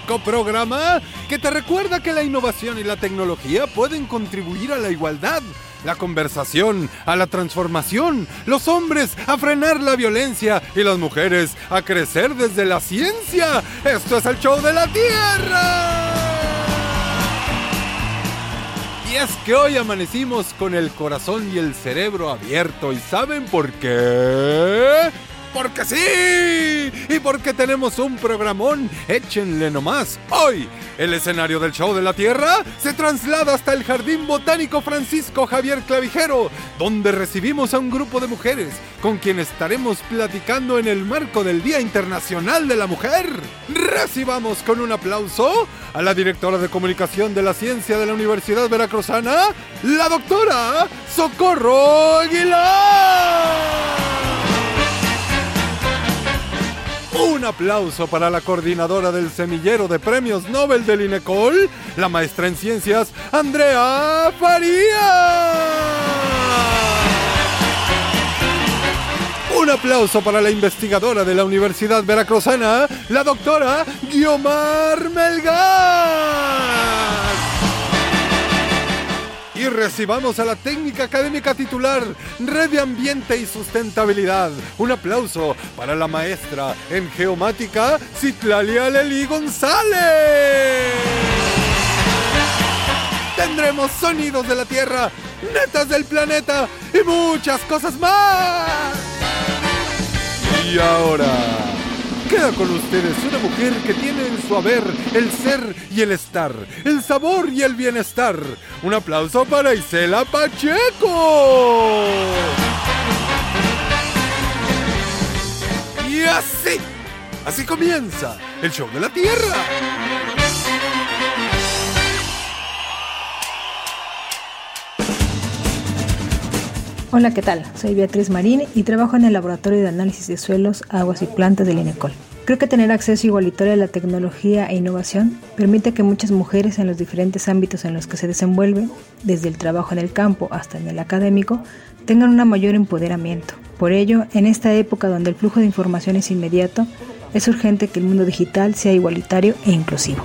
Programa que te recuerda que la innovación y la tecnología pueden contribuir a la igualdad, la conversación, a la transformación, los hombres a frenar la violencia y las mujeres a crecer desde la ciencia. Esto es el show de la Tierra. Y es que hoy amanecimos con el corazón y el cerebro abierto. ¿Y saben por qué? Porque sí. Y porque tenemos un programón. Échenle nomás. Hoy, el escenario del show de la Tierra se traslada hasta el Jardín Botánico Francisco Javier Clavijero, donde recibimos a un grupo de mujeres con quien estaremos platicando en el marco del Día Internacional de la Mujer. Recibamos con un aplauso a la directora de comunicación de la ciencia de la Universidad Veracruzana, la doctora Socorro Aguilar. Un aplauso para la coordinadora del semillero de premios Nobel del INECOL, la maestra en ciencias, Andrea Faría. Un aplauso para la investigadora de la Universidad Veracruzana, la doctora Guiomar Melgar. Y recibamos a la técnica académica titular, Red de Ambiente y Sustentabilidad. Un aplauso para la maestra en geomática, Citlalia Leli González. Tendremos sonidos de la Tierra, netas del planeta y muchas cosas más. Y ahora... Queda con ustedes una mujer que tiene en su haber el ser y el estar, el sabor y el bienestar. Un aplauso para Isela Pacheco. Y así, así comienza el show de la Tierra. Hola, ¿qué tal? Soy Beatriz Marín y trabajo en el Laboratorio de Análisis de Suelos, Aguas y Plantas del INECOL. Creo que tener acceso igualitario a la tecnología e innovación permite que muchas mujeres en los diferentes ámbitos en los que se desenvuelven, desde el trabajo en el campo hasta en el académico, tengan un mayor empoderamiento. Por ello, en esta época donde el flujo de información es inmediato, es urgente que el mundo digital sea igualitario e inclusivo.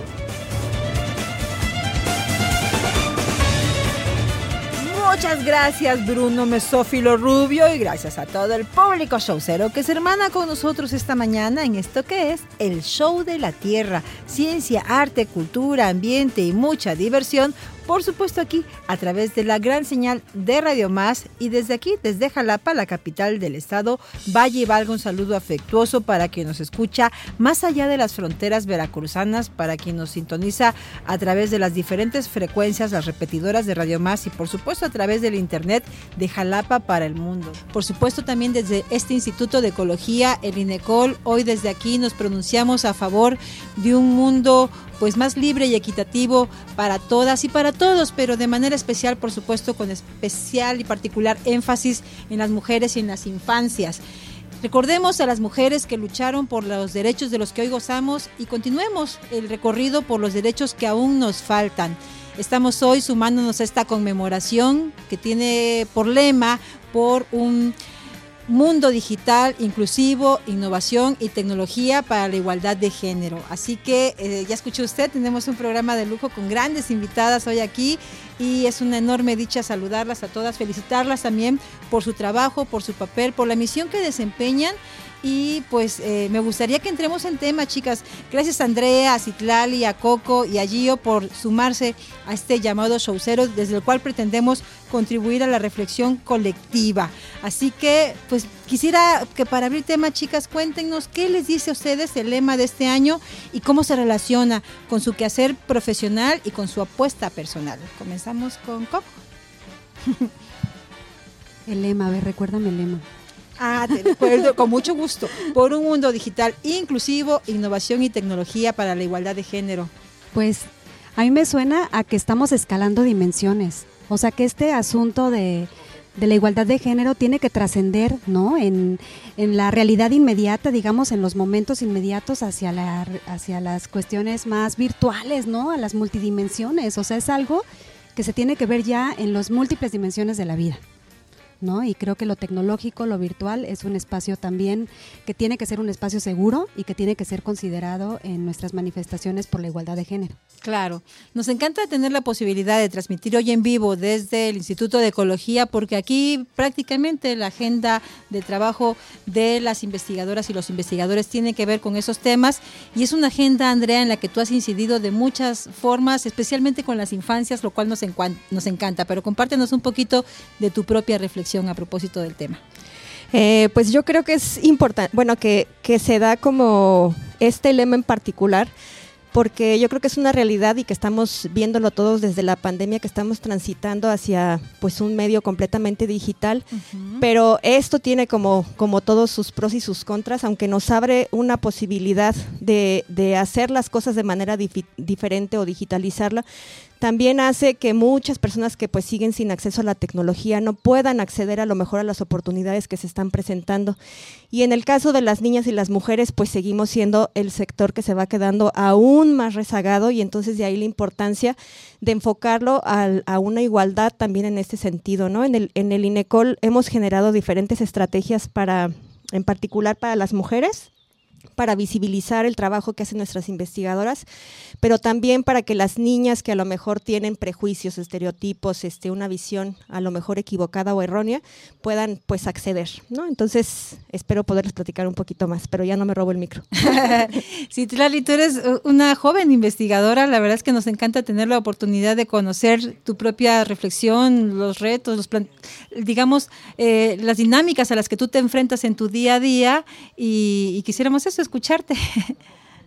Gracias Bruno Mesófilo Rubio y gracias a todo el público showcero que se hermana con nosotros esta mañana en esto que es el Show de la Tierra. Ciencia, arte, cultura, ambiente y mucha diversión. Por supuesto aquí a través de la gran señal de Radio Más y desde aquí, desde Jalapa, la capital del estado, Valle valga un saludo afectuoso para quien nos escucha más allá de las fronteras veracruzanas, para quien nos sintoniza a través de las diferentes frecuencias, las repetidoras de Radio Más y por supuesto a través del internet de Jalapa para el mundo. Por supuesto también desde este Instituto de Ecología, el INECOL, hoy desde aquí nos pronunciamos a favor de un mundo pues más libre y equitativo para todas y para todos, pero de manera especial, por supuesto, con especial y particular énfasis en las mujeres y en las infancias. Recordemos a las mujeres que lucharon por los derechos de los que hoy gozamos y continuemos el recorrido por los derechos que aún nos faltan. Estamos hoy sumándonos a esta conmemoración que tiene por lema por un mundo digital, inclusivo, innovación y tecnología para la igualdad de género. Así que eh, ya escuchó usted, tenemos un programa de lujo con grandes invitadas hoy aquí y es una enorme dicha saludarlas a todas, felicitarlas también por su trabajo, por su papel, por la misión que desempeñan Y pues eh, me gustaría que entremos en tema, chicas. Gracias a Andrea, a Citlali, a Coco y a Gio por sumarse a este llamado showcero desde el cual pretendemos contribuir a la reflexión colectiva. Así que, pues quisiera que para abrir tema, chicas, cuéntenos qué les dice a ustedes el lema de este año y cómo se relaciona con su quehacer profesional y con su apuesta personal. Comenzamos con Coco. El lema, a ver, recuérdame el lema. Ah, te recuerdo, con mucho gusto. Por un mundo digital inclusivo, innovación y tecnología para la igualdad de género. Pues a mí me suena a que estamos escalando dimensiones. O sea, que este asunto de, la igualdad de género tiene que trascender, ¿no? En, en, la realidad inmediata, digamos, en los momentos inmediatos hacia, la, hacia las cuestiones más virtuales, ¿no? A las multidimensiones. O sea, es algo que se tiene que ver ya en las múltiples dimensiones de la vida. ¿No? Y creo que lo tecnológico, lo virtual, es un espacio también que tiene que ser un espacio seguro y que tiene que ser considerado en nuestras manifestaciones por la igualdad de género. Claro, nos encanta tener la posibilidad de transmitir hoy en vivo desde el Instituto de Ecología, porque aquí prácticamente la agenda de trabajo de las investigadoras y los investigadores tiene que ver con esos temas y es una agenda, Andrea, en la que tú has incidido de muchas formas, especialmente con las infancias, lo cual nos, nos encanta, pero compártenos un poquito de tu propia reflexión a propósito del tema? Eh, pues yo creo que es importante, bueno, que, que se da como este lema en particular, porque yo creo que es una realidad y que estamos viéndolo todos desde la pandemia que estamos transitando hacia pues un medio completamente digital, pero esto tiene como, como todos sus pros y sus contras, aunque nos abre una posibilidad de, de hacer las cosas de manera diferente o digitalizarla, también hace que muchas personas que pues siguen sin acceso a la tecnología no puedan acceder a lo mejor a las oportunidades que se están presentando. Y en el caso de las niñas y las mujeres, pues seguimos siendo el sector que se va quedando aún más rezagado y entonces de ahí la importancia de enfocarlo a una igualdad también en este sentido, ¿no? En el, en el INECOL hemos generado diferentes estrategias para, en particular para las mujeres, para visibilizar el trabajo que hacen nuestras investigadoras, pero también para que las niñas que a lo mejor tienen prejuicios, estereotipos, este, una visión a lo mejor equivocada o errónea, puedan pues acceder, ¿no? Entonces, espero poderles platicar un poquito más, pero ya no me robo el micro. sí, Tlali, tú eres una joven investigadora, la verdad es que nos encanta tener la oportunidad de conocer tu propia reflexión, los retos, los digamos, eh, las dinámicas a las que tú te enfrentas en tu día a día y, y quisiéramos eso, escucharte.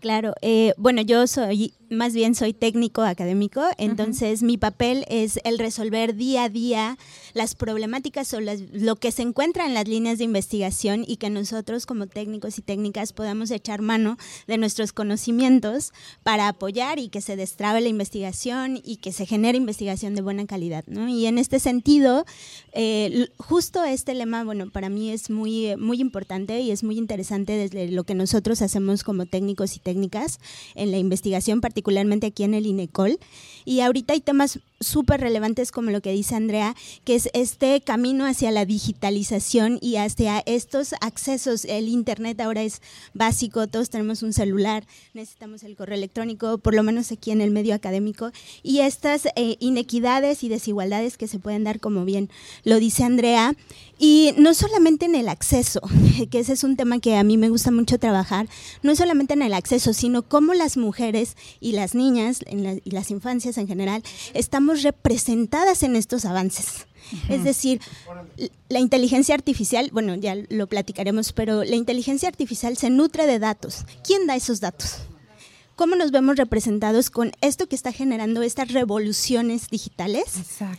Claro, eh, bueno, yo soy más bien soy técnico académico, entonces mi papel es el resolver día a día las problemáticas o lo que se encuentra en las líneas de investigación y que nosotros como técnicos y técnicas podamos echar mano de nuestros conocimientos para apoyar y que se destrabe la investigación y que se genere investigación de buena calidad. ¿no? Y en este sentido, eh, justo este lema, bueno, para mí es muy, muy importante y es muy interesante desde lo que nosotros hacemos como técnicos y técnicas en la investigación particular particularmente aquí en el INECOL. Y ahorita hay temas súper relevantes como lo que dice Andrea, que es este camino hacia la digitalización y hacia estos accesos. El Internet ahora es básico, todos tenemos un celular, necesitamos el correo electrónico, por lo menos aquí en el medio académico, y estas eh, inequidades y desigualdades que se pueden dar, como bien lo dice Andrea, y no solamente en el acceso, que ese es un tema que a mí me gusta mucho trabajar, no solamente en el acceso, sino cómo las mujeres y las niñas y las infancias en general estamos representadas en estos avances. Es decir, la inteligencia artificial, bueno, ya lo platicaremos, pero la inteligencia artificial se nutre de datos. ¿Quién da esos datos? Cómo nos vemos representados con esto que está generando estas revoluciones digitales.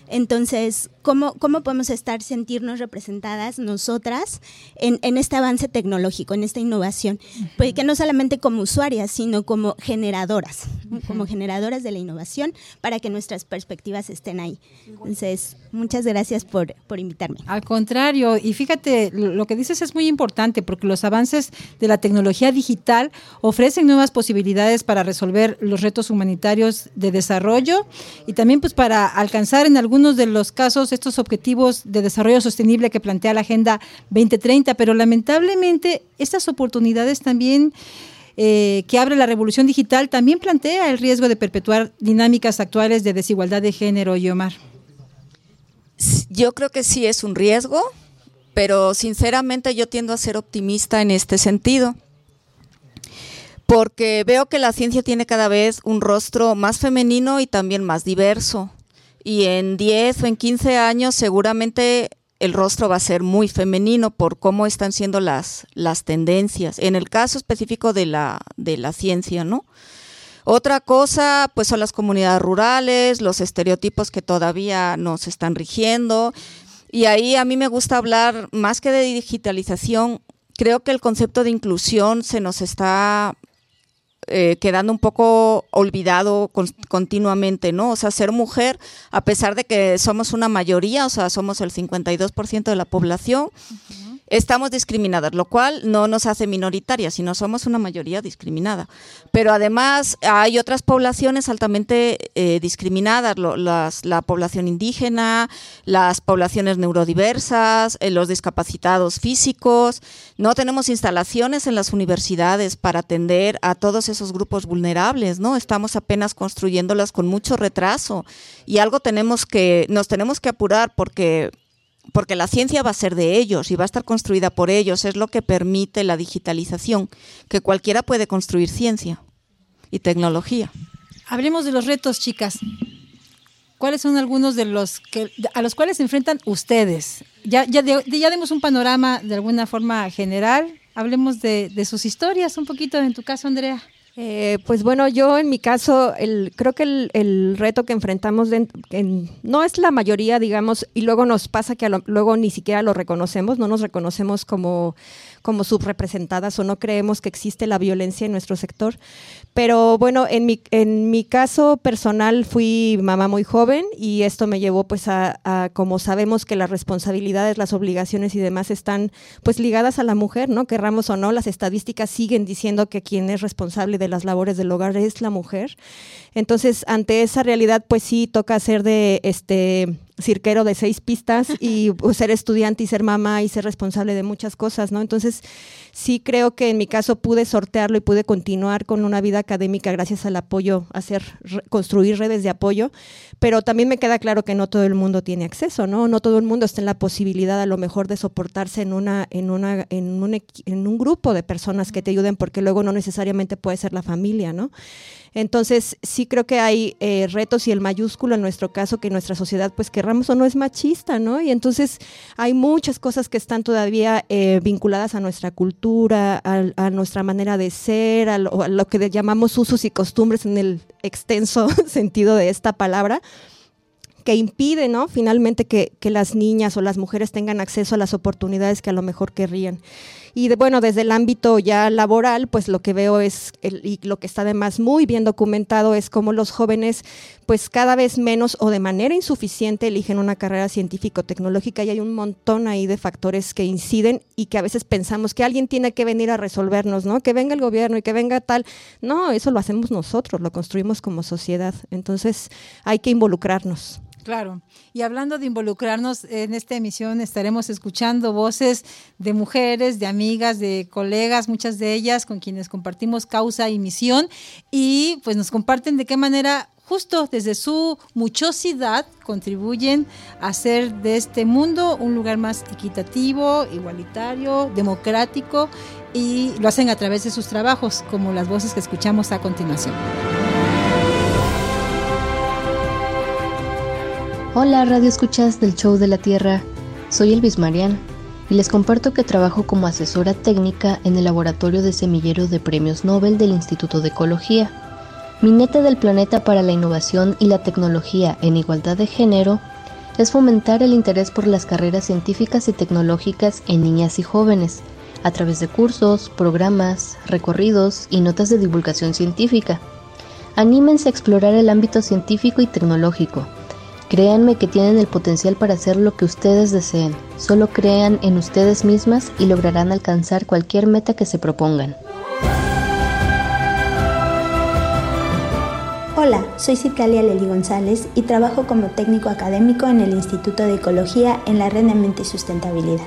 Entonces, ¿cómo, ¿cómo podemos estar, sentirnos representadas nosotras en, en este avance tecnológico, en esta innovación? Pues que no solamente como usuarias, sino como generadoras, como generadoras de la innovación para que nuestras perspectivas estén ahí. Entonces, muchas gracias por, por invitarme. Al contrario, y fíjate, lo que dices es muy importante porque los avances de la tecnología digital ofrecen nuevas posibilidades para resolver los retos humanitarios de desarrollo y también pues para alcanzar en algunos de los casos estos objetivos de desarrollo sostenible que plantea la Agenda 2030, pero lamentablemente estas oportunidades también eh, que abre la revolución digital también plantea el riesgo de perpetuar dinámicas actuales de desigualdad de género, y Omar. Yo creo que sí es un riesgo, pero sinceramente yo tiendo a ser optimista en este sentido porque veo que la ciencia tiene cada vez un rostro más femenino y también más diverso. Y en 10 o en 15 años seguramente el rostro va a ser muy femenino por cómo están siendo las, las tendencias, en el caso específico de la, de la ciencia, ¿no? Otra cosa, pues son las comunidades rurales, los estereotipos que todavía nos están rigiendo. Y ahí a mí me gusta hablar más que de digitalización, creo que el concepto de inclusión se nos está eh, quedando un poco olvidado continuamente, ¿no? O sea, ser mujer, a pesar de que somos una mayoría, o sea, somos el 52% de la población, estamos discriminadas, lo cual no nos hace minoritarias, sino somos una mayoría discriminada. Pero además hay otras poblaciones altamente eh, discriminadas, la población indígena, las poblaciones neurodiversas, eh, los discapacitados físicos. No tenemos instalaciones en las universidades para atender a todos esos grupos vulnerables, ¿no? Estamos apenas construyéndolas con mucho retraso y algo tenemos que, nos tenemos que apurar porque porque la ciencia va a ser de ellos y va a estar construida por ellos, es lo que permite la digitalización, que cualquiera puede construir ciencia y tecnología. Hablemos de los retos, chicas. ¿Cuáles son algunos de los que a los cuales se enfrentan ustedes? Ya, ya, ya demos un panorama de alguna forma general. Hablemos de, de sus historias un poquito, en tu caso, Andrea. Eh, pues bueno, yo en mi caso, el, creo que el, reto que enfrentamos no es la mayoría, digamos, y luego nos pasa que luego ni siquiera lo reconocemos, no nos reconocemos como como subrepresentadas o no creemos que existe la violencia en nuestro sector. Pero bueno, en mi, en mi caso personal fui mamá muy joven y esto me llevó pues a, como sabemos que las responsabilidades, las obligaciones y demás están pues ligadas a la mujer, ¿no? Querramos o no, las estadísticas siguen diciendo que quien es responsable de las labores del hogar es la mujer. Entonces, ante esa realidad pues sí toca hacer de este cirquero de seis pistas y pues, ser estudiante y ser mamá y ser responsable de muchas cosas, ¿no? Entonces, sí creo que en mi caso pude sortearlo y pude continuar con una vida académica gracias al apoyo, hacer, construir redes de apoyo, pero también me queda claro que no todo el mundo tiene acceso, ¿no? No todo el mundo está en la posibilidad a lo mejor de soportarse en una, en una, en un, en un grupo de personas que te ayuden, porque luego no necesariamente puede ser la familia, ¿no? Entonces, sí creo que hay eh, retos y el mayúsculo en nuestro caso que nuestra sociedad, pues querramos o no, es machista, ¿no? Y entonces hay muchas cosas que están todavía eh, vinculadas a nuestra cultura, a, nuestra manera de ser, a lo que llamamos usos y costumbres en el extenso sentido de esta palabra que impide, ¿no? Finalmente que, las niñas o las mujeres tengan acceso a las oportunidades que a lo mejor querrían. Y bueno, desde el ámbito ya laboral, pues lo que veo es, y lo que está además muy bien documentado es cómo los jóvenes, pues cada vez menos o de manera insuficiente eligen una carrera científico-tecnológica y hay un montón ahí de factores que inciden y que a veces pensamos que alguien tiene que venir a resolvernos, ¿no? Que venga el gobierno y que venga tal. No, eso lo hacemos nosotros, lo construimos como sociedad. Entonces hay que involucrarnos. Claro. Y hablando de involucrarnos, en esta emisión estaremos escuchando voces de mujeres, de amigas, de colegas, muchas de ellas con quienes compartimos causa y misión y pues nos comparten de qué manera justo desde su muchosidad contribuyen a hacer de este mundo un lugar más equitativo, igualitario, democrático y lo hacen a través de sus trabajos, como las voces que escuchamos a continuación. Hola, radio escuchas del Show de la Tierra. Soy Elvis Marian y les comparto que trabajo como asesora técnica en el laboratorio de semillero de premios Nobel del Instituto de Ecología. Mi neta del planeta para la innovación y la tecnología en igualdad de género es fomentar el interés por las carreras científicas y tecnológicas en niñas y jóvenes, a través de cursos, programas, recorridos y notas de divulgación científica. Anímense a explorar el ámbito científico y tecnológico Créanme que tienen el potencial para hacer lo que ustedes deseen. Solo crean en ustedes mismas y lograrán alcanzar cualquier meta que se propongan. Hola, soy Citalia Leli González y trabajo como técnico académico en el Instituto de Ecología en la Red de Mente y Sustentabilidad.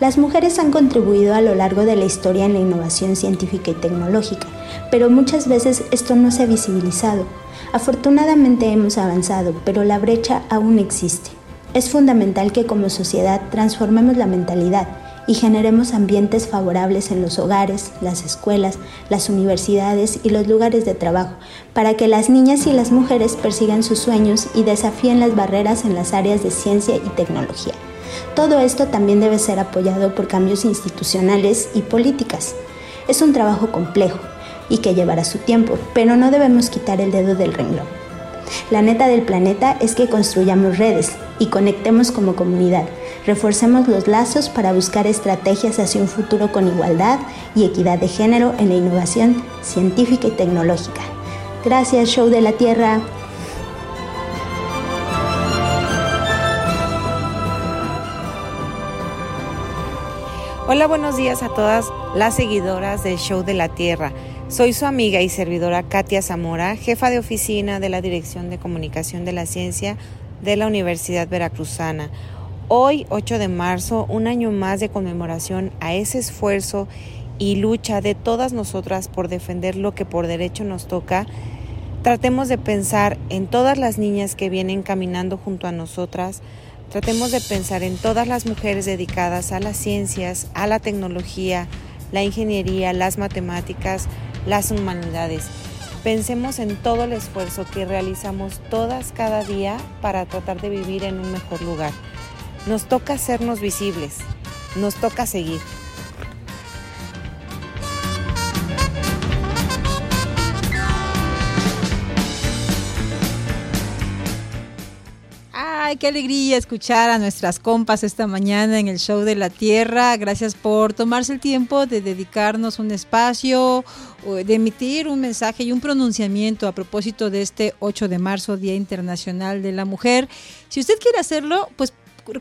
Las mujeres han contribuido a lo largo de la historia en la innovación científica y tecnológica, pero muchas veces esto no se ha visibilizado Afortunadamente hemos avanzado, pero la brecha aún existe. Es fundamental que como sociedad transformemos la mentalidad y generemos ambientes favorables en los hogares, las escuelas, las universidades y los lugares de trabajo, para que las niñas y las mujeres persigan sus sueños y desafíen las barreras en las áreas de ciencia y tecnología. Todo esto también debe ser apoyado por cambios institucionales y políticas. Es un trabajo complejo y que llevará su tiempo, pero no debemos quitar el dedo del renglón. La neta del planeta es que construyamos redes y conectemos como comunidad. Reforcemos los lazos para buscar estrategias hacia un futuro con igualdad y equidad de género en la innovación científica y tecnológica. Gracias, Show de la Tierra. Hola, buenos días a todas las seguidoras del Show de la Tierra. Soy su amiga y servidora Katia Zamora, jefa de oficina de la Dirección de Comunicación de la Ciencia de la Universidad Veracruzana. Hoy, 8 de marzo, un año más de conmemoración a ese esfuerzo y lucha de todas nosotras por defender lo que por derecho nos toca, tratemos de pensar en todas las niñas que vienen caminando junto a nosotras, Tratemos de pensar en todas las mujeres dedicadas a las ciencias, a la tecnología, la ingeniería, las matemáticas, las humanidades. Pensemos en todo el esfuerzo que realizamos todas cada día para tratar de vivir en un mejor lugar. Nos toca hacernos visibles, nos toca seguir. Ay, qué alegría escuchar a nuestras compas esta mañana en el show de la Tierra. Gracias por tomarse el tiempo de dedicarnos un espacio, de emitir un mensaje y un pronunciamiento a propósito de este 8 de marzo, Día Internacional de la Mujer. Si usted quiere hacerlo, pues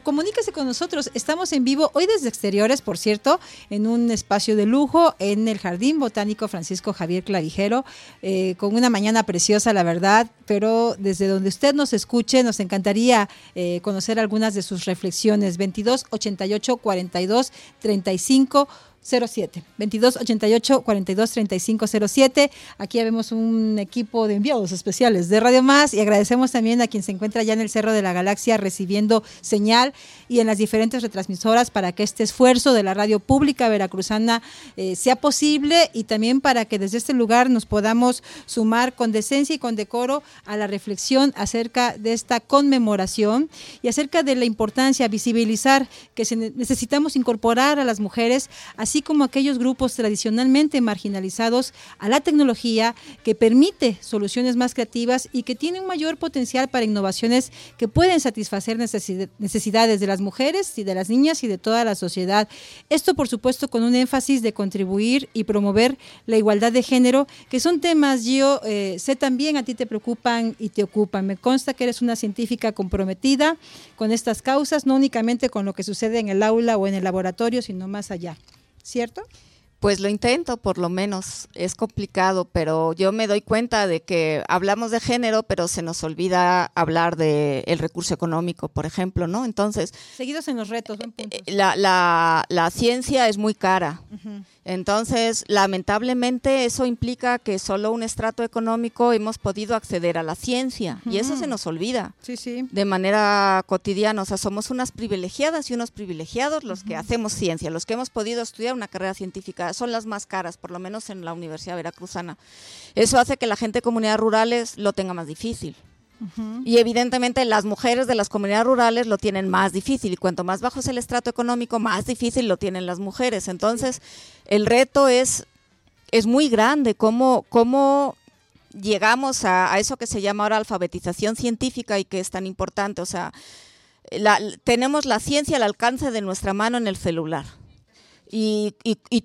comuníquese con nosotros. Estamos en vivo hoy desde exteriores, por cierto, en un espacio de lujo en el Jardín Botánico Francisco Javier Clavijero, eh, con una mañana preciosa, la verdad, pero desde donde usted nos escuche, nos encantaría eh, conocer algunas de sus reflexiones. 22 88 42 35 07 22 88 42 35 07. Aquí vemos un equipo de enviados especiales de Radio Más y agradecemos también a quien se encuentra ya en el Cerro de la Galaxia recibiendo señal y en las diferentes retransmisoras para que este esfuerzo de la radio pública veracruzana eh, sea posible y también para que desde este lugar nos podamos sumar con decencia y con decoro a la reflexión acerca de esta conmemoración y acerca de la importancia visibilizar que necesitamos incorporar a las mujeres así como aquellos grupos tradicionalmente marginalizados a la tecnología que permite soluciones más creativas y que tiene un mayor potencial para innovaciones que pueden satisfacer necesidades de las mujeres y de las niñas y de toda la sociedad. Esto, por supuesto, con un énfasis de contribuir y promover la igualdad de género, que son temas, yo eh, sé también a ti te preocupan y te ocupan. Me consta que eres una científica comprometida con estas causas, no únicamente con lo que sucede en el aula o en el laboratorio, sino más allá. ¿Cierto? Pues lo intento, por lo menos. Es complicado, pero yo me doy cuenta de que hablamos de género, pero se nos olvida hablar del el recurso económico, por ejemplo, ¿no? Entonces... Seguidos en los retos, eh, La, la, la, ciencia es muy cara. Entonces, lamentablemente, eso implica que solo un estrato económico hemos podido acceder a la ciencia. Y eso se nos olvida. Sí, sí. De manera cotidiana. O sea, somos unas privilegiadas y unos privilegiados los que hacemos ciencia, los que hemos podido estudiar una carrera científica son las más caras, por lo menos en la Universidad Veracruzana. Eso hace que la gente de comunidades rurales lo tenga más difícil. Y evidentemente las mujeres de las comunidades rurales lo tienen más difícil y cuanto más bajo es el estrato económico, más difícil lo tienen las mujeres. Entonces, el reto es, es muy grande, cómo, cómo llegamos a, eso que se llama ahora alfabetización científica y que es tan importante. O sea, tenemos la ciencia al alcance de nuestra mano en el celular. Y,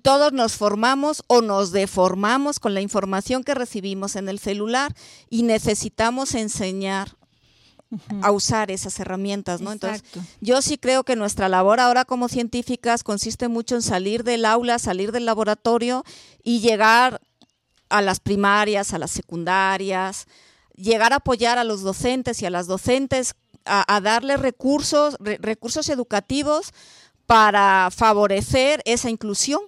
todos nos formamos o nos deformamos con la información que recibimos en el celular y necesitamos enseñar a usar esas herramientas, ¿no? Entonces, yo sí creo que nuestra labor ahora como científicas consiste mucho en salir del aula, salir del laboratorio y llegar a las primarias, a las secundarias, llegar a apoyar a los docentes y a las docentes a, darles recursos, recursos educativos para favorecer esa inclusión,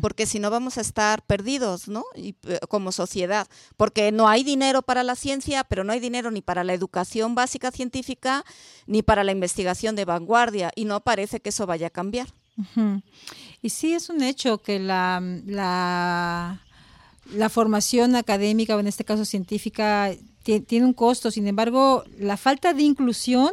porque si no vamos a estar perdidos, ¿no? Y, eh, como sociedad, porque no hay dinero para la ciencia, pero no hay dinero ni para la educación básica científica, ni para la investigación de vanguardia, y no parece que eso vaya a cambiar. Y sí es un hecho que la, la, la formación académica, o en este caso científica, tiene un costo, sin embargo, la falta de inclusión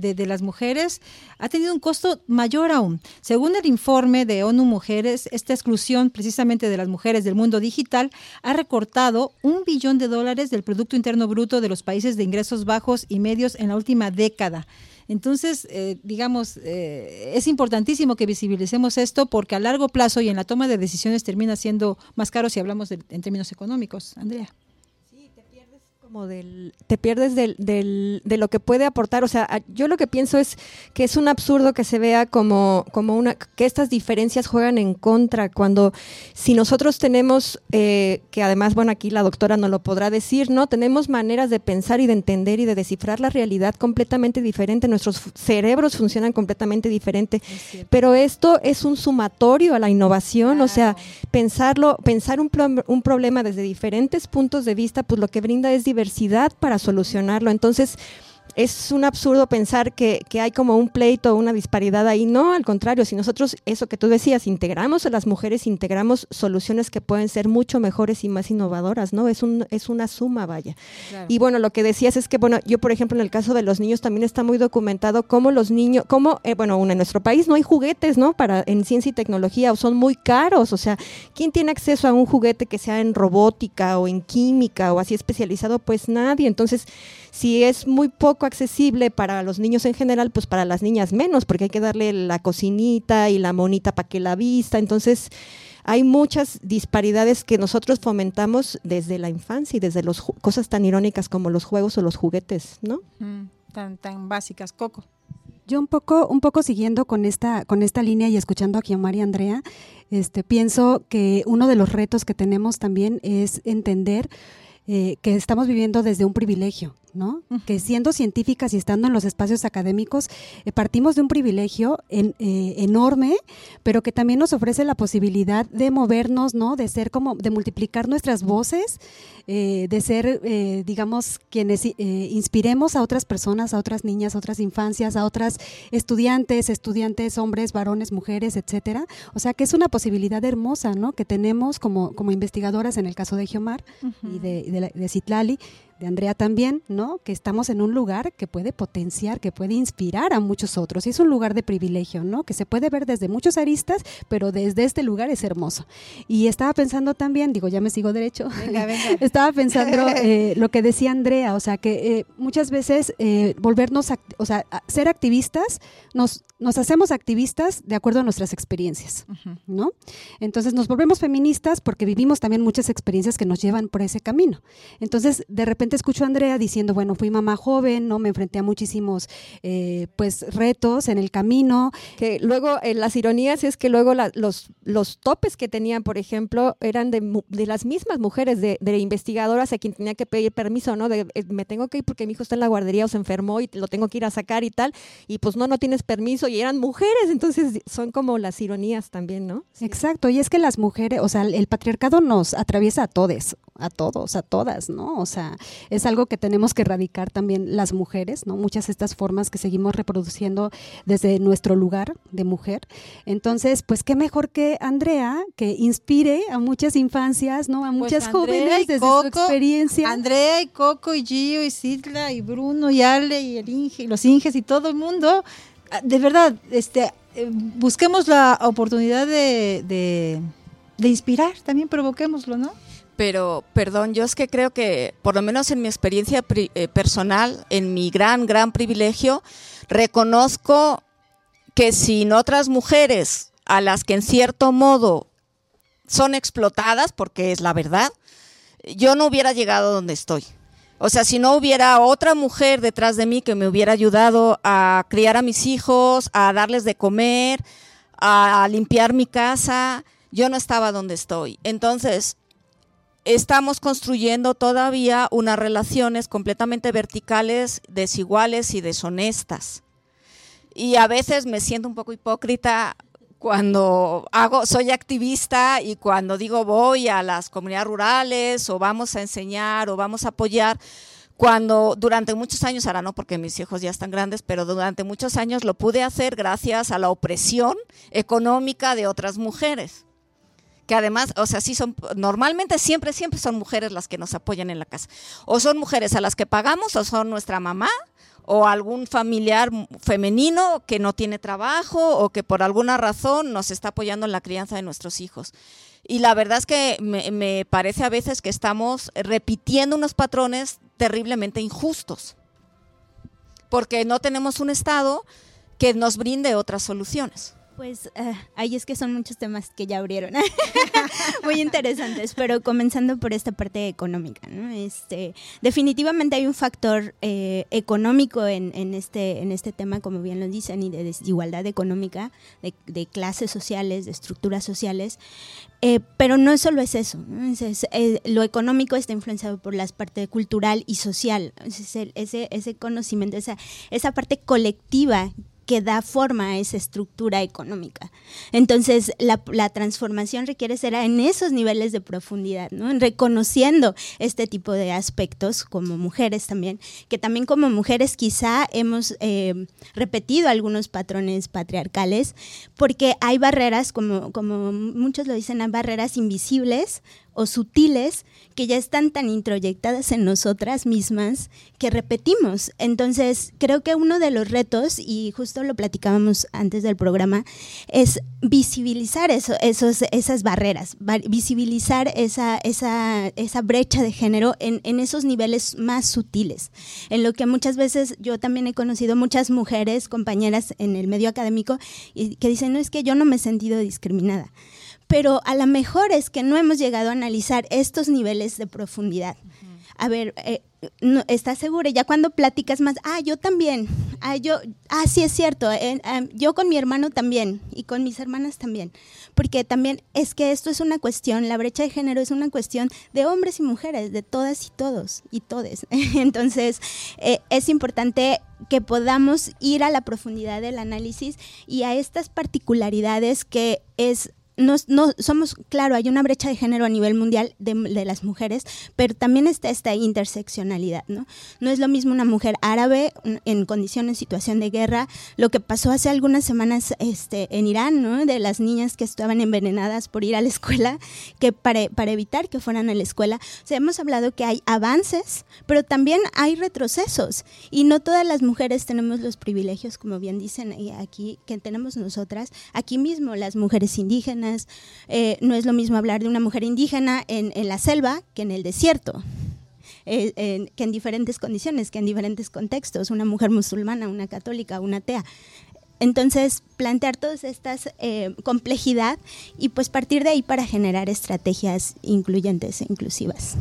de, las mujeres ha tenido un costo mayor aún. Según el informe de ONU Mujeres, esta exclusión precisamente de las mujeres del mundo digital ha recortado un billón de dólares del Producto Interno Bruto de los países de ingresos bajos y medios en la última década. Entonces, eh, digamos, eh, es importantísimo que visibilicemos esto porque a largo plazo y en la toma de decisiones termina siendo más caro si hablamos en términos económicos. Andrea como del, te pierdes del, del, de lo que puede aportar. O sea, yo lo que pienso es que es un absurdo que se vea como, como una, que estas diferencias juegan en contra, cuando si nosotros tenemos, eh, que además, bueno, aquí la doctora no lo podrá decir, ¿no? Tenemos maneras de pensar y de entender y de descifrar la realidad completamente diferente, nuestros cerebros funcionan completamente diferente, pero esto es un sumatorio a la innovación, o sea, pensarlo, pensar un, un problema desde diferentes puntos de vista, pues lo que brinda es diversidad diversidad para solucionarlo. Entonces, es un absurdo pensar que, hay como un pleito o una disparidad ahí. No, al contrario, si nosotros, eso que tú decías, integramos a las mujeres, integramos soluciones que pueden ser mucho mejores y más innovadoras, ¿no? Es, un, es una suma, vaya. Y bueno, lo que decías es que, bueno, yo, por ejemplo, en el caso de los niños también está muy documentado cómo los niños, cómo, eh, bueno, en nuestro país no hay juguetes, ¿no? Para, en ciencia y tecnología, o son muy caros. O sea, ¿quién tiene acceso a un juguete que sea en robótica o en química o así especializado? Pues nadie. Entonces, si es muy poco accesible para los niños en general, pues para las niñas menos, porque hay que darle la cocinita y la monita para que la vista. Entonces, hay muchas disparidades que nosotros fomentamos desde la infancia y desde las cosas tan irónicas como los juegos o los juguetes, ¿no? Mm, tan, tan básicas, Coco. Yo un poco, un poco siguiendo con esta, con esta línea y escuchando aquí a María Andrea, este, pienso que uno de los retos que tenemos también es entender eh, que estamos viviendo desde un privilegio. ¿No? Que siendo científicas y estando en los espacios académicos, eh, partimos de un privilegio eh, enorme, pero que también nos ofrece la posibilidad de movernos, ¿no? De ser como, de multiplicar nuestras voces, eh, de ser, digamos, quienes inspiremos a otras personas, a otras niñas, a otras infancias, a otras estudiantes, estudiantes, hombres, varones, mujeres, etcétera. O sea que es una posibilidad hermosa, ¿no? Que tenemos como, como investigadoras en el caso de Geomar y de, de, de Citlali, de Andrea también, ¿no? Que estamos en un lugar que puede potenciar, que puede inspirar a muchos otros. Y es un lugar de privilegio, ¿no? Que se puede ver desde muchos aristas, pero desde este lugar es hermoso. Y estaba pensando también, digo, ya me sigo derecho. Venga, venga. estaba pensando eh, lo que decía Andrea, o sea, que eh, muchas veces eh, volvernos, o sea, ser activistas, nos, nos hacemos activistas de acuerdo a nuestras experiencias, ¿no? Entonces nos volvemos feministas porque vivimos también muchas experiencias que nos llevan por ese camino. Entonces, de repente escucho a Andrea diciendo, bueno, fui mamá joven, ¿no? Me enfrenté a muchísimos, eh, pues, retos en el camino. Que luego, eh, las ironías es que luego los, los topes que tenían, por ejemplo, eran de, de las mismas mujeres, de, de, investigadoras a quien tenía que pedir permiso, ¿no? De, eh, me tengo que ir porque mi hijo está en la guardería o se enfermó y lo tengo que ir a sacar y tal. Y pues no, no tienes permiso y eran mujeres, entonces son como las ironías también, ¿no? Exacto, y es que las mujeres, o sea, el patriarcado nos atraviesa a todos, a todos, a todas, ¿no? O sea, es algo que tenemos que erradicar también las mujeres, ¿no? Muchas de estas formas que seguimos reproduciendo desde nuestro lugar de mujer. Entonces, pues qué mejor que Andrea, que inspire a muchas infancias, ¿no? A pues muchas jóvenes desde su experiencia. Andrea y Coco y Gio y Sidla y Bruno y Ale y el Inge, y los Inges y todo el mundo. Ah, de verdad, este, eh, busquemos la oportunidad de, de, de inspirar, también provoquémoslo, ¿no? Pero perdón, yo es que creo que, por lo menos en mi experiencia eh, personal, en mi gran, gran privilegio, reconozco que sin otras mujeres a las que en cierto modo son explotadas, porque es la verdad, yo no hubiera llegado donde estoy. O sea, si no hubiera otra mujer detrás de mí que me hubiera ayudado a criar a mis hijos, a darles de comer, a limpiar mi casa, yo no estaba donde estoy. Entonces, estamos construyendo todavía unas relaciones completamente verticales, desiguales y deshonestas. y a veces me siento un poco hipócrita cuando hago, soy activista y cuando digo voy a las comunidades rurales o vamos a enseñar o vamos a apoyar, cuando durante muchos años, ahora no porque mis hijos ya están grandes, pero durante muchos años lo pude hacer gracias a la opresión económica de otras mujeres. Que además, o sea, sí son, normalmente siempre, siempre son mujeres las que nos apoyan en la casa. O son mujeres a las que pagamos, o son nuestra mamá, o algún familiar femenino que no tiene trabajo o que por alguna razón nos está apoyando en la crianza de nuestros hijos. Y la verdad es que me, parece a veces que estamos repitiendo unos patrones terriblemente injustos, porque no tenemos un Estado que nos brinde otras soluciones. Pues uh, ahí es que son muchos temas que ya abrieron, muy interesantes, pero comenzando por esta parte económica, ¿no? Este, definitivamente hay un factor eh, económico en, en, este, en este tema, como bien lo dicen, y de desigualdad económica, de, de clases sociales, de estructuras sociales, eh, pero no solo es eso, eh, lo económico está influenciado por la parte cultural y social, ese, ese conocimiento, esa, esa parte colectiva que da forma a esa estructura económica. Entonces, la, transformación requiere ser en esos niveles de profundidad, ¿no? reconociendo este tipo de aspectos como mujeres también, que también como mujeres quizá hemos eh, repetido algunos patrones patriarcales, porque hay barreras, como, como muchos lo dicen, hay barreras invisibles o sutiles que ya están tan introyectadas en nosotras mismas que repetimos. Entonces, creo que uno de los retos, y justo lo platicábamos antes del programa, es visibilizar eso, esos, esas barreras, visibilizar esa, esa, esa brecha de género en, esos niveles más sutiles, en lo que muchas veces yo también he conocido muchas mujeres, compañeras en el medio académico, que dicen, no es que yo no me he sentido discriminada pero a lo mejor es que no hemos llegado a analizar estos niveles de profundidad. A ver, eh, no, ¿estás segura? Ya cuando platicas más, ah, yo también, ah, yo, ah, sí es cierto, eh, eh, yo con mi hermano también y con mis hermanas también, porque también es que esto es una cuestión, la brecha de género es una cuestión de hombres y mujeres, de todas y todos y todes. Entonces, es importante que podamos ir a la profundidad del análisis y a estas particularidades que es no, somos, claro, hay una brecha de género a nivel mundial de, las mujeres, pero también está esta interseccionalidad, ¿no? No es lo mismo una mujer árabe en condición, en situación de guerra, lo que pasó hace algunas semanas este, en Irán, ¿no? De las niñas que estaban envenenadas por ir a la escuela, que para, para evitar que fueran a la escuela. O sea, hemos hablado que hay avances, pero también hay retrocesos, y no todas las mujeres tenemos los privilegios, como bien dicen aquí, que tenemos nosotras, aquí mismo las mujeres indígenas, eh, no es lo mismo hablar de una mujer indígena en, la selva que en el desierto. Eh, que en diferentes condiciones, que en diferentes contextos, una mujer musulmana, una católica, una atea. Entonces, plantear todas estas eh, complejidad y pues partir de ahí para generar estrategias incluyentes e inclusivas.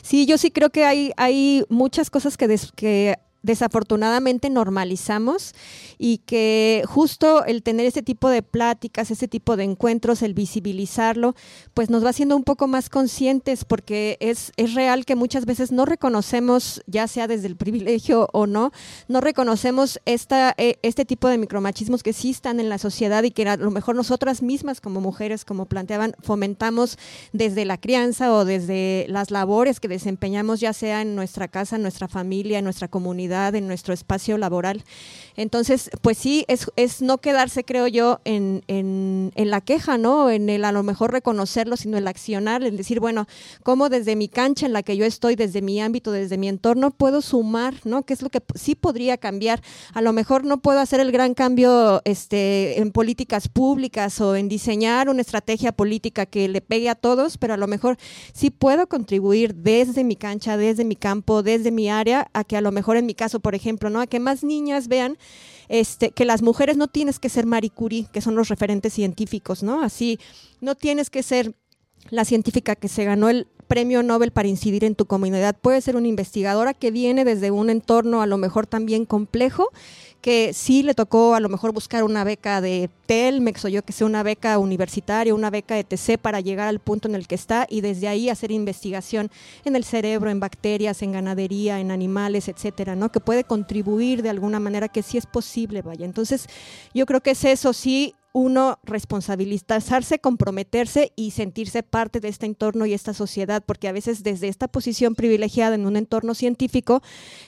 Sí, yo sí creo que hay, hay muchas cosas que, que desafortunadamente normalizamos y que justo el tener ese tipo de pláticas, ese tipo de encuentros, el visibilizarlo, pues nos va haciendo un poco más conscientes porque es, es real que muchas veces no reconocemos, ya sea desde el privilegio o no, no reconocemos esta, eh, este tipo de micromachismos que sí están en la sociedad y que a lo mejor nosotras mismas como mujeres, como planteaban, fomentamos desde la crianza o desde las labores que desempeñamos, ya sea en nuestra casa, en nuestra familia, en nuestra comunidad en nuestro espacio laboral. Entonces, pues sí, es, es no quedarse, creo yo, en, en, la queja, ¿no? En el a lo mejor reconocerlo, sino el accionar, el decir, bueno, cómo desde mi cancha en la que yo estoy, desde mi ámbito, desde mi entorno, puedo sumar, ¿no? ¿Qué es lo que sí podría cambiar? A lo mejor no puedo hacer el gran cambio este, en políticas públicas o en diseñar una estrategia política que le pegue a todos, pero a lo mejor sí puedo contribuir desde mi cancha, desde mi campo, desde mi área, a que a lo mejor en mi por ejemplo, ¿no? A que más niñas vean este, que las mujeres no tienes que ser Marie Curie, que son los referentes científicos, ¿no? Así, no tienes que ser la científica que se ganó el premio Nobel para incidir en tu comunidad. Puede ser una investigadora que viene desde un entorno a lo mejor también complejo que sí le tocó a lo mejor buscar una beca de Telmex o yo que sé, una beca universitaria, una beca de TC para llegar al punto en el que está y desde ahí hacer investigación en el cerebro, en bacterias, en ganadería, en animales, etcétera, ¿no? Que puede contribuir de alguna manera que sí es posible, vaya. Entonces, yo creo que es eso, sí, uno responsabilizarse, comprometerse y sentirse parte de este entorno y esta sociedad, porque a veces desde esta posición privilegiada en un entorno científico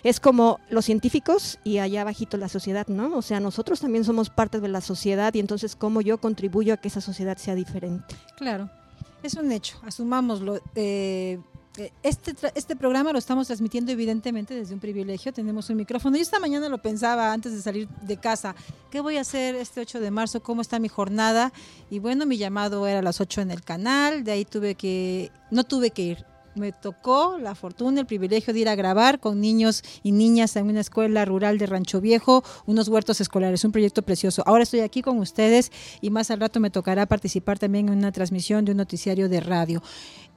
es como los científicos y allá abajito la sociedad, ¿no? O sea, nosotros también somos parte de la sociedad y entonces cómo yo contribuyo a que esa sociedad sea diferente. Claro, es un hecho, asumámoslo. Eh, este, este programa lo estamos transmitiendo evidentemente desde un privilegio, tenemos un micrófono. Yo esta mañana lo pensaba antes de salir de casa, ¿qué voy a hacer este 8 de marzo? ¿Cómo está mi jornada? Y bueno, mi llamado era a las 8 en el canal, de ahí tuve que, no tuve que ir, me tocó la fortuna, el privilegio de ir a grabar con niños y niñas en una escuela rural de Rancho Viejo, unos huertos escolares, un proyecto precioso. Ahora estoy aquí con ustedes y más al rato me tocará participar también en una transmisión de un noticiario de radio.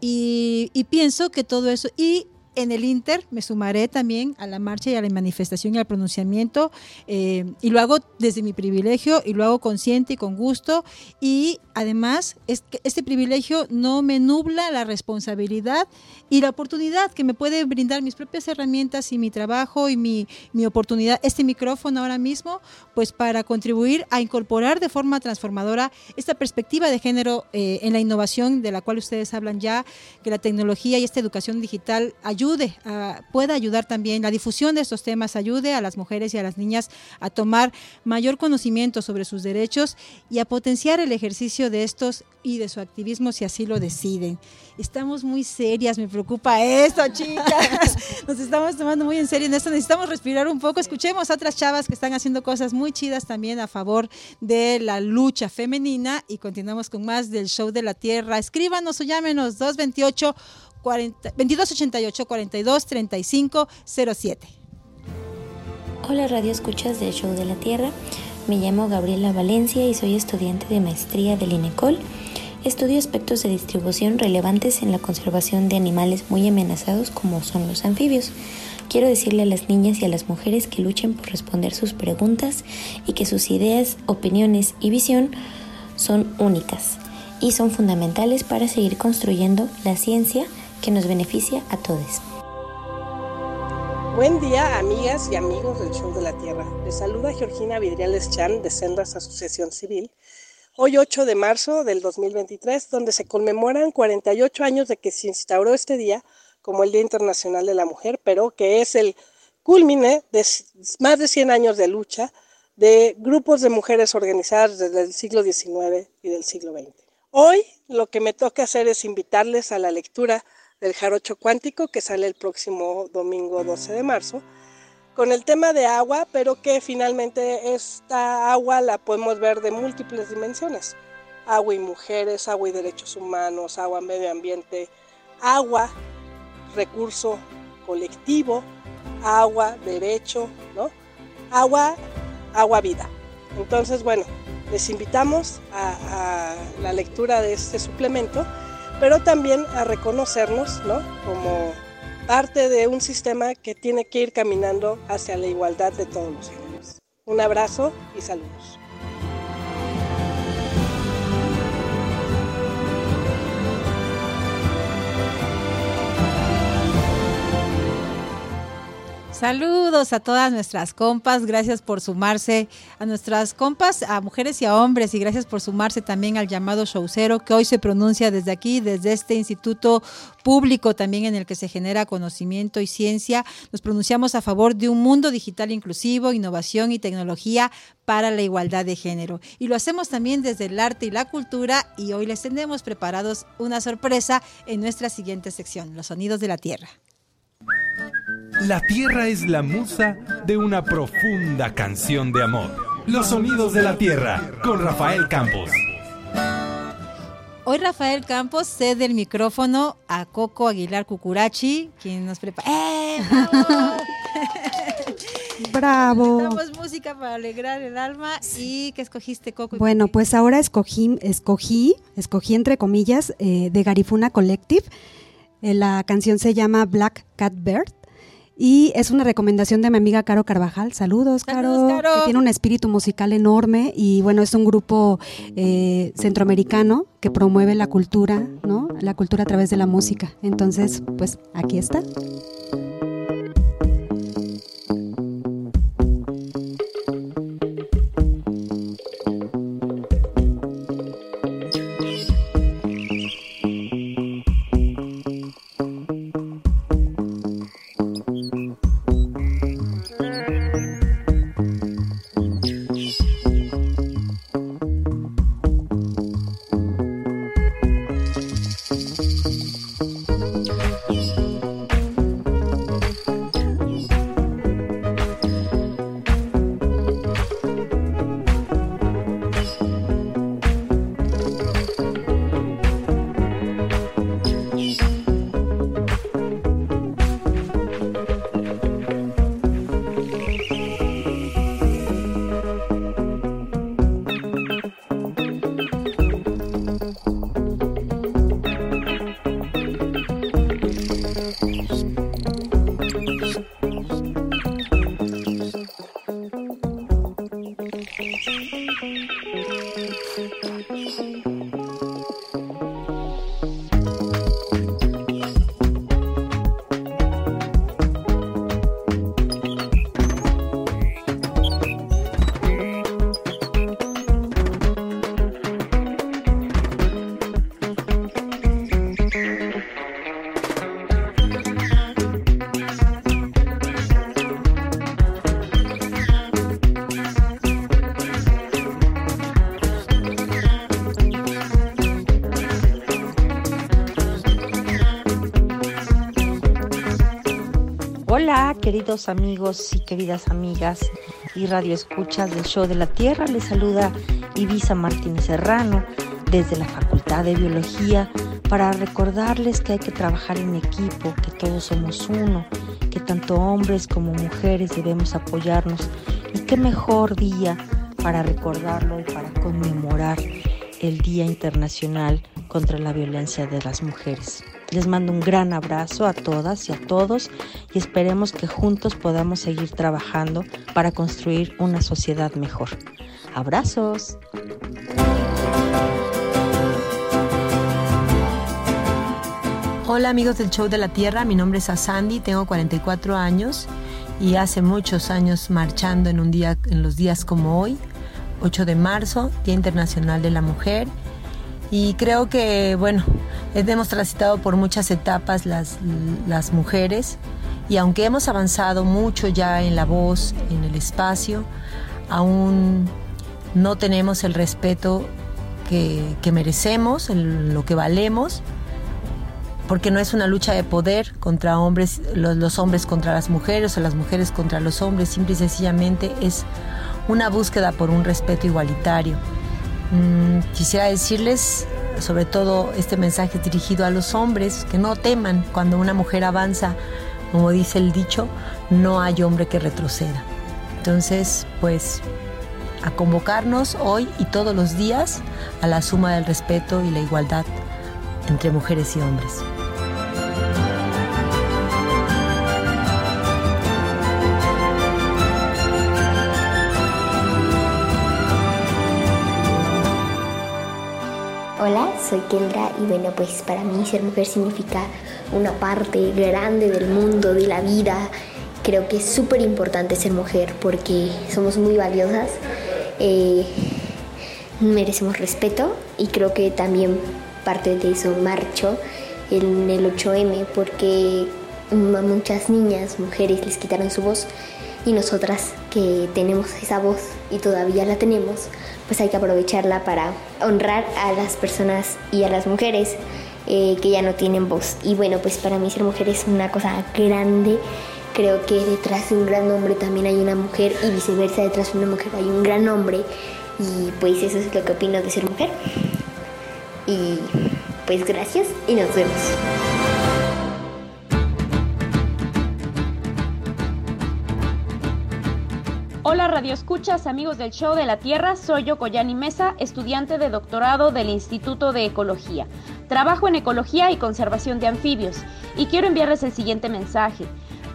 Y, y pienso que todo eso, y en el Inter me sumaré también a la marcha y a la manifestación y al pronunciamiento eh, y lo hago desde mi privilegio y lo hago consciente y con gusto y además es que este privilegio no me nubla la responsabilidad y la oportunidad que me puede brindar mis propias herramientas y mi trabajo y mi, mi oportunidad, este micrófono ahora mismo, pues para contribuir a incorporar de forma transformadora esta perspectiva de género eh, en la innovación de la cual ustedes hablan ya, que la tecnología y esta educación digital ayudan ayude, pueda ayudar también, la difusión de estos temas ayude a las mujeres y a las niñas a tomar mayor conocimiento sobre sus derechos y a potenciar el ejercicio de estos y de su activismo si así lo deciden. Estamos muy serias, me preocupa esto, chicas. Nos estamos tomando muy en serio en esto, necesitamos respirar un poco. Escuchemos a otras chavas que están haciendo cosas muy chidas también a favor de la lucha femenina y continuamos con más del show de la tierra. Escríbanos o llámenos 228 2288 42 35 07. Hola Radio Escuchas del Show de la Tierra. Me llamo Gabriela Valencia y soy estudiante de maestría del INECOL. Estudio aspectos de distribución relevantes en la conservación de animales muy amenazados como son los anfibios. Quiero decirle a las niñas y a las mujeres que luchen por responder sus preguntas y que sus ideas, opiniones y visión son únicas y son fundamentales para seguir construyendo la ciencia que nos beneficia a todos. Buen día, amigas y amigos del Show de la Tierra. Les saluda Georgina Vidriales Chan de Sendas Asociación Civil. Hoy 8 de marzo del 2023, donde se conmemoran 48 años de que se instauró este día como el Día Internacional de la Mujer, pero que es el culmine de más de 100 años de lucha de grupos de mujeres organizadas desde el siglo XIX y del siglo XX. Hoy lo que me toca hacer es invitarles a la lectura del jarocho cuántico que sale el próximo domingo 12 de marzo, con el tema de agua, pero que finalmente esta agua la podemos ver de múltiples dimensiones. Agua y mujeres, agua y derechos humanos, agua medio ambiente, agua, recurso colectivo, agua, derecho, ¿no? Agua, agua, vida. Entonces, bueno, les invitamos a, a la lectura de este suplemento pero también a reconocernos como parte de un sistema que tiene que ir caminando hacia la igualdad de todos los géneros. Un abrazo y saludos. Saludos a todas nuestras compas, gracias por sumarse a nuestras compas, a mujeres y a hombres, y gracias por sumarse también al llamado showcero que hoy se pronuncia desde aquí, desde este instituto público también en el que se genera conocimiento y ciencia. Nos pronunciamos a favor de un mundo digital inclusivo, innovación y tecnología para la igualdad de género. Y lo hacemos también desde el arte y la cultura y hoy les tenemos preparados una sorpresa en nuestra siguiente sección, los sonidos de la tierra. La tierra es la musa de una profunda canción de amor. Los sonidos de la tierra con Rafael Campos. Hoy Rafael Campos cede el micrófono a Coco Aguilar Cucurachi, quien nos prepara. ¡Eh, ¡Bravo! Damos música para alegrar el alma. ¿Y qué escogiste, Coco? Bueno, pues ahora escogí, escogí, escogí entre comillas, eh, de Garifuna Collective Eh, la canción se llama Black Cat Bird. Y es una recomendación de mi amiga Caro Carvajal. Saludos, Caro, que tiene un espíritu musical enorme y bueno, es un grupo eh, centroamericano que promueve la cultura, ¿no? La cultura a través de la música. Entonces, pues aquí está. Queridos amigos y queridas amigas y radioescuchas del Show de la Tierra. Les saluda Ibiza Martínez Serrano desde la Facultad de Biología para recordarles que hay que trabajar en equipo, que todos somos uno, que tanto hombres como mujeres debemos apoyarnos y qué mejor día para recordarlo y para conmemorar el Día Internacional contra la Violencia de las Mujeres. Les mando un gran abrazo a todas y a todos y esperemos que juntos podamos seguir trabajando para construir una sociedad mejor. Abrazos. Hola amigos del Show de la Tierra, mi nombre es Asandi, tengo 44 años y hace muchos años marchando en un día en los días como hoy, 8 de marzo, Día Internacional de la Mujer y creo que bueno, hemos transitado por muchas etapas las, las mujeres y aunque hemos avanzado mucho ya en la voz, en el espacio, aún no tenemos el respeto que, merecemos, lo que valemos, porque no es una lucha de poder contra hombres, los, hombres contra las mujeres o las mujeres contra los hombres, simple y sencillamente es una búsqueda por un respeto igualitario. Mm, quisiera decirles sobre todo este mensaje dirigido a los hombres, que no teman cuando una mujer avanza, como dice el dicho, no hay hombre que retroceda. Entonces, pues a convocarnos hoy y todos los días a la suma del respeto y la igualdad entre mujeres y hombres. Soy Kendra y bueno, pues para mí ser mujer significa una parte grande del mundo, de la vida. Creo que es súper importante ser mujer porque somos muy valiosas, eh, merecemos respeto y creo que también parte de eso marcho en el 8M porque a muchas niñas, mujeres les quitaron su voz y nosotras que tenemos esa voz y todavía la tenemos, pues hay que aprovecharla para honrar a las personas y a las mujeres eh, que ya no tienen voz. Y bueno, pues para mí ser mujer es una cosa grande. Creo que detrás de un gran hombre también hay una mujer y viceversa, detrás de una mujer hay un gran hombre. Y pues eso es lo que opino de ser mujer. Y pues gracias y nos vemos. Hola Radio Escuchas, amigos del Show de la Tierra, soy Yokoyani Mesa, estudiante de doctorado del Instituto de Ecología. Trabajo en ecología y conservación de anfibios y quiero enviarles el siguiente mensaje.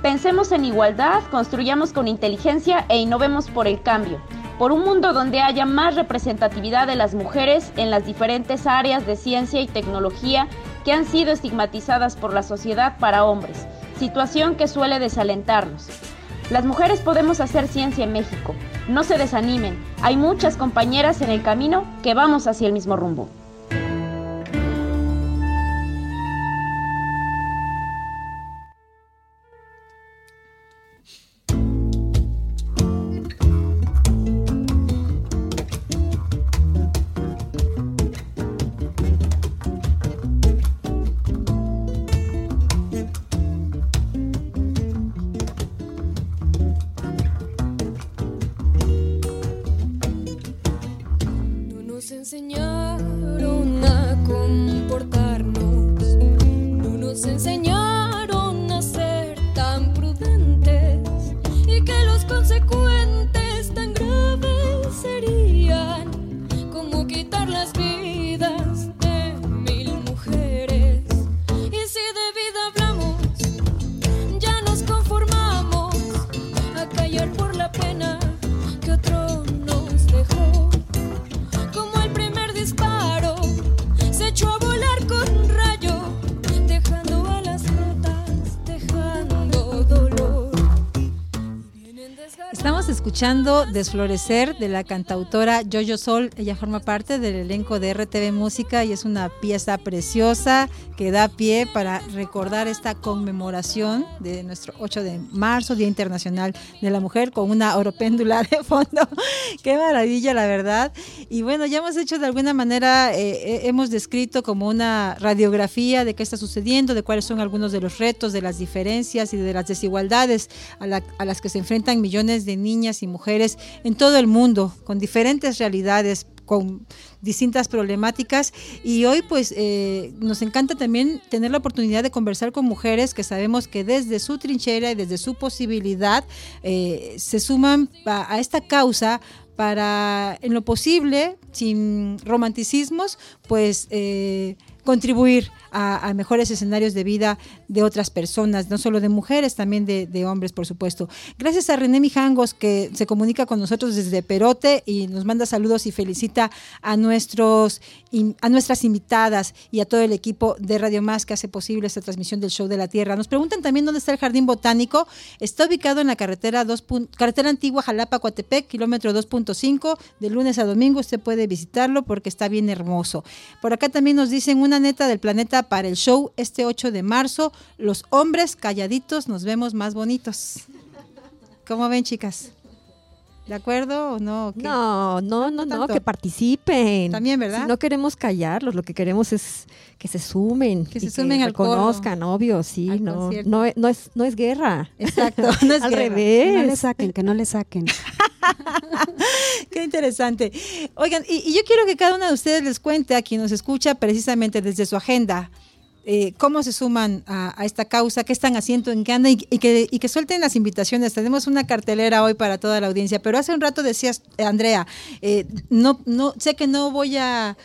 Pensemos en igualdad, construyamos con inteligencia e innovemos por el cambio, por un mundo donde haya más representatividad de las mujeres en las diferentes áreas de ciencia y tecnología que han sido estigmatizadas por la sociedad para hombres, situación que suele desalentarnos. Las mujeres podemos hacer ciencia en México. No se desanimen, hay muchas compañeras en el camino que vamos hacia el mismo rumbo. Escuchando Desflorecer de la cantautora Jojo Sol. Ella forma parte del elenco de RTV Música y es una pieza preciosa que da pie para recordar esta conmemoración de nuestro 8 de marzo, Día Internacional de la Mujer, con una oropéndula de fondo. Qué maravilla, la verdad. Y bueno, ya hemos hecho de alguna manera, eh, eh, hemos descrito como una radiografía de qué está sucediendo, de cuáles son algunos de los retos, de las diferencias y de las desigualdades a, a las que se enfrentan millones de niñas y mujeres en todo el mundo, con diferentes realidades, con distintas problemáticas. Y hoy pues eh, nos encanta también tener la oportunidad de conversar con mujeres que sabemos que desde su trinchera y desde su posibilidad eh, se suman a, esta causa para en lo posible, sin romanticismos, pues eh, contribuir a, mejores escenarios de vida de otras personas, no solo de mujeres, también de, hombres, por supuesto. Gracias a René Mijangos, que se comunica con nosotros desde Perote y nos manda saludos y felicita a, nuestros, a nuestras invitadas y a todo el equipo de Radio Más que hace posible esta transmisión del Show de la Tierra. Nos preguntan también dónde está el Jardín Botánico. Está ubicado en la carretera, 2. carretera antigua Jalapa-Coatepec, kilómetro 2.5. De lunes a domingo usted puede visitarlo porque está bien hermoso. Por acá también nos dicen una neta del planeta para el show este 8 de marzo. Los hombres calladitos nos vemos más bonitos. ¿Cómo ven, chicas? ¿De acuerdo o no? No, no, no, no, que participen. También, ¿verdad? no queremos callarlos, lo que queremos es que se sumen. Que se sumen al conozcan, obvio, sí, no, no, no, es, no es guerra. Exacto, no es al revés. Que no le saquen, que no le saquen. Qué interesante. Oigan, y, yo quiero que cada una de ustedes les cuente a quien nos escucha precisamente desde su agenda. Eh, cómo se suman a, esta causa, qué están haciendo, en qué andan y, que, y, que, suelten las invitaciones. Tenemos una cartelera hoy para toda la audiencia, pero hace un rato decías, Andrea, eh, no, no, sé que no voy a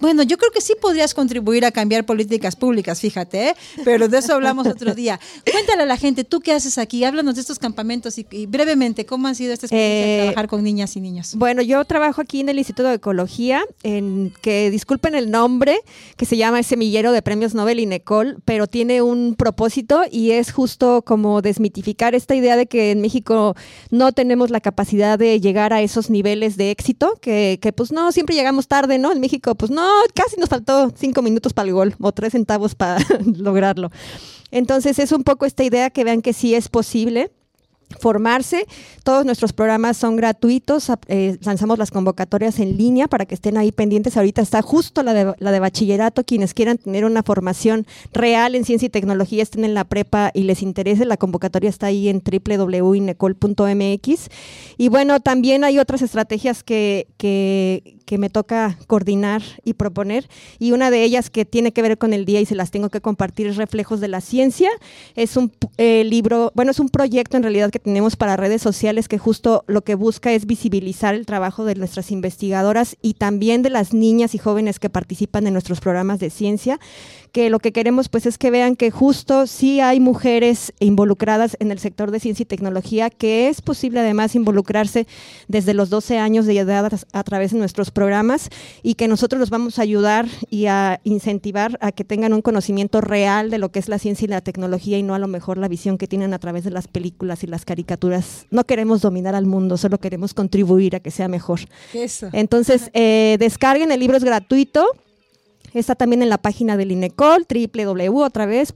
bueno, yo creo que sí podrías contribuir a cambiar políticas públicas, fíjate, ¿eh? pero de eso hablamos otro día. Cuéntale a la gente, ¿tú qué haces aquí? Háblanos de estos campamentos y, brevemente, ¿cómo ha sido esta experiencia de eh, trabajar con niñas y niños? Bueno, yo trabajo aquí en el Instituto de Ecología, en que disculpen el nombre, que se llama Semillero de Premios Nobel y Necol, pero tiene un propósito y es justo como desmitificar esta idea de que en México no tenemos la capacidad de llegar a esos niveles de éxito, que, que pues no, siempre llegamos tarde, ¿no? En México, pues no, casi nos faltó cinco minutos para el gol o tres centavos para lograrlo. Entonces es un poco esta idea que vean que sí es posible formarse. Todos nuestros programas son gratuitos. Eh, lanzamos las convocatorias en línea para que estén ahí pendientes. Ahorita está justo la de, la de bachillerato. Quienes quieran tener una formación real en ciencia y tecnología estén en la prepa y les interese. La convocatoria está ahí en www.inecol.mx. Y bueno, también hay otras estrategias que, que, que me toca coordinar y proponer. Y una de ellas que tiene que ver con el día y se las tengo que compartir es Reflejos de la Ciencia. Es un eh, libro, bueno, es un proyecto en realidad que tenemos para redes sociales que justo lo que busca es visibilizar el trabajo de nuestras investigadoras y también de las niñas y jóvenes que participan en nuestros programas de ciencia, que lo que queremos pues es que vean que justo sí hay mujeres involucradas en el sector de ciencia y tecnología, que es posible además involucrarse desde los 12 años de edad a través de nuestros programas y que nosotros los vamos a ayudar y a incentivar a que tengan un conocimiento real de lo que es la ciencia y la tecnología y no a lo mejor la visión que tienen a través de las películas y las caricaturas. No queremos dominar al mundo, solo queremos contribuir a que sea mejor. Eso. Entonces, eh, descarguen, el libro es gratuito. Está también en la página del INECOL, www, otra vez,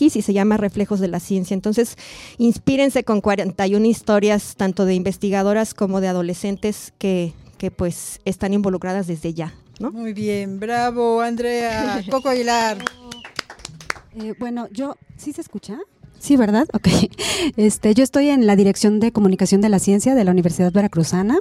y se llama Reflejos de la Ciencia. Entonces, inspírense con 41 historias, tanto de investigadoras como de adolescentes que, que pues están involucradas desde ya. ¿no? Muy bien, bravo, Andrea. Coco Aguilar. Eh, bueno, yo, ¿sí se escucha? Sí, ¿verdad? Ok. Este, yo estoy en la Dirección de Comunicación de la Ciencia de la Universidad Veracruzana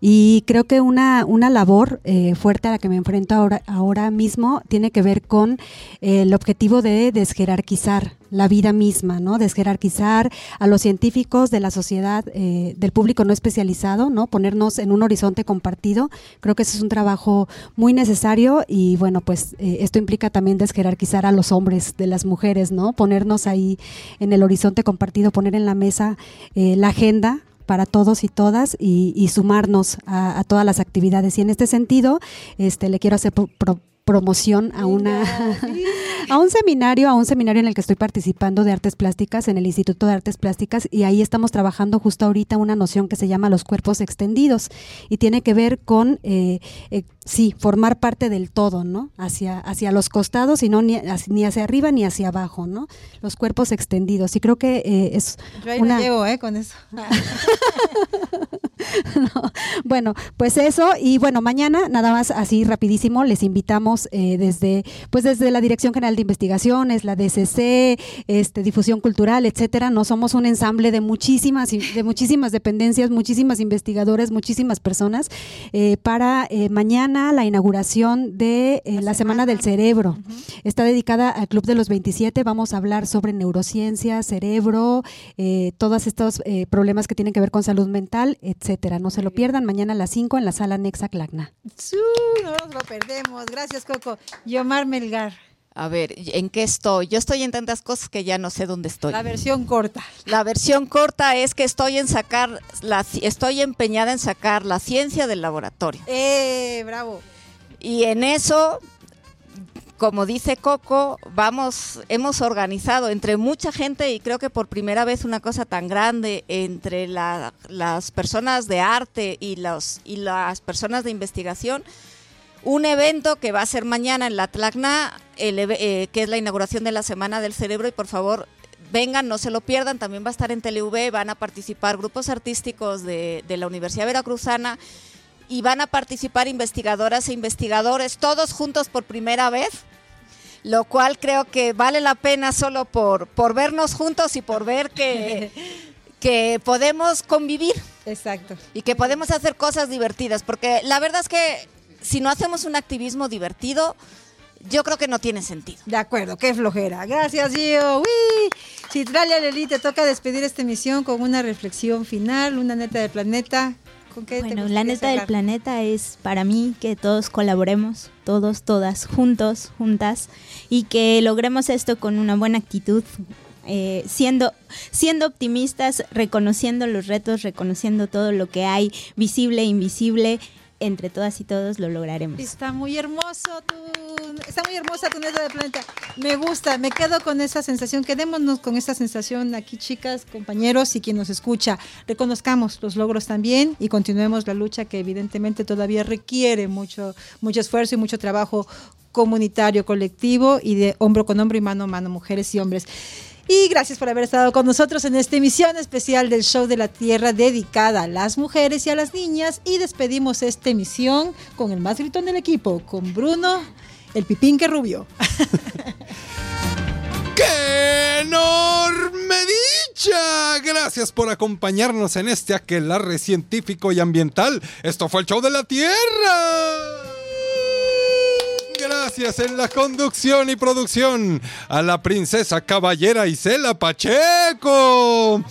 y creo que una, una labor eh, fuerte a la que me enfrento ahora, ahora mismo tiene que ver con eh, el objetivo de desjerarquizar la vida misma, ¿no? Desjerarquizar a los científicos de la sociedad, eh, del público no especializado, ¿no? Ponernos en un horizonte compartido. Creo que ese es un trabajo muy necesario y bueno, pues esto implica también desjerarquizar a los hombres de las mujeres, ¿no? Ponernos ahí en el horizonte compartido, poner en la mesa eh, la agenda para todos y todas y, sumarnos a, todas las actividades. Y en este sentido, este, le quiero hacer promoción a una a un seminario, a un seminario en el que estoy participando de artes plásticas en el Instituto de Artes Plásticas y ahí estamos trabajando justo ahorita una noción que se llama los cuerpos extendidos y tiene que ver con eh, eh, sí, formar parte del todo, ¿no? Hacia, hacia los costados y no ni, ni, hacia arriba ni hacia abajo, ¿no? Los cuerpos extendidos. Y creo que eh, es Yo ahí una... llevo, ¿eh? Con eso. bueno, pues eso. Y bueno, mañana, nada más así rapidísimo, les invitamos eh, desde, pues desde la Dirección General de Investigaciones, la DCC, este, difusión cultural, etcétera. No somos un ensamble de muchísimas, de muchísimas dependencias, muchísimas investigadores, muchísimas personas, eh, para mañana la inauguración de eh, la, Semana del Cerebro. Está dedicada al Club de los 27. Vamos a hablar sobre neurociencia, cerebro, eh, todos estos eh, problemas que tienen que ver con salud mental, etcétera. No se lo pierdan mañana a las 5 en la sala Nexa Clacna. no nos lo perdemos. Gracias, Coco. Yomar Melgar. A ver, ¿en qué estoy? Yo estoy en tantas cosas que ya no sé dónde estoy. La versión corta. La versión corta es que estoy en sacar, la, estoy empeñada en sacar la ciencia del laboratorio. ¡Eh, bravo! Y en eso, como dice Coco, vamos, hemos organizado entre mucha gente y creo que por primera vez una cosa tan grande entre las personas de arte y, los, y las personas de investigación un evento que va a ser mañana en la Tlacna, eh, que es la inauguración de la Semana del Cerebro y por favor vengan, no se lo pierdan, también va a estar en TeleV, van a participar grupos artísticos de, la Universidad Veracruzana y van a participar investigadoras e investigadores, todos juntos por primera vez, lo cual creo que vale la pena solo por, por vernos juntos y por ver que, que podemos convivir. Exacto. Y que podemos hacer cosas divertidas, porque la verdad es que si no hacemos un activismo divertido, yo creo que no tiene sentido. De acuerdo, qué flojera. Gracias, Gio. ¡Uy! Citralia Leli, te toca despedir esta emisión con una reflexión final, una neta del planeta. ¿Con qué bueno, la neta del planeta es para mí que todos colaboremos, todos, todas, juntos, juntas, y que logremos esto con una buena actitud, eh, siendo, siendo optimistas, reconociendo los retos, reconociendo todo lo que hay, visible e invisible, entre todas y todos lo lograremos. Está muy hermoso tu, está muy hermosa tu neta de planeta. Me gusta, me quedo con esa sensación. Quedémonos con esa sensación aquí, chicas, compañeros y quien nos escucha. Reconozcamos los logros también y continuemos la lucha que evidentemente todavía requiere mucho, mucho esfuerzo y mucho trabajo comunitario, colectivo y de hombro con hombro y mano a mano, mujeres y hombres. Y gracias por haber estado con nosotros en esta emisión especial del Show de la Tierra dedicada a las mujeres y a las niñas. Y despedimos esta emisión con el más gritón del equipo, con Bruno, el pipín que rubio. ¡Qué enorme dicha! Gracias por acompañarnos en este aquelarre científico y ambiental. Esto fue el Show de la Tierra en la conducción y producción a la princesa caballera Isela Pacheco.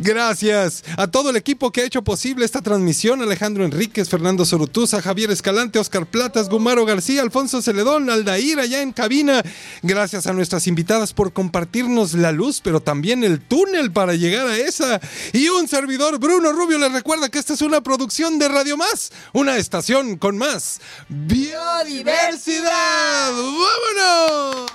Gracias a todo el equipo que ha hecho posible esta transmisión. Alejandro Enríquez, Fernando Sorutuza, Javier Escalante, Oscar Platas, Gumaro García, Alfonso Celedón, Aldair allá en cabina. Gracias a nuestras invitadas por compartirnos la luz, pero también el túnel para llegar a esa. Y un servidor, Bruno Rubio, les recuerda que esta es una producción de Radio Más, una estación con más biodiversidad. ¡Vámonos!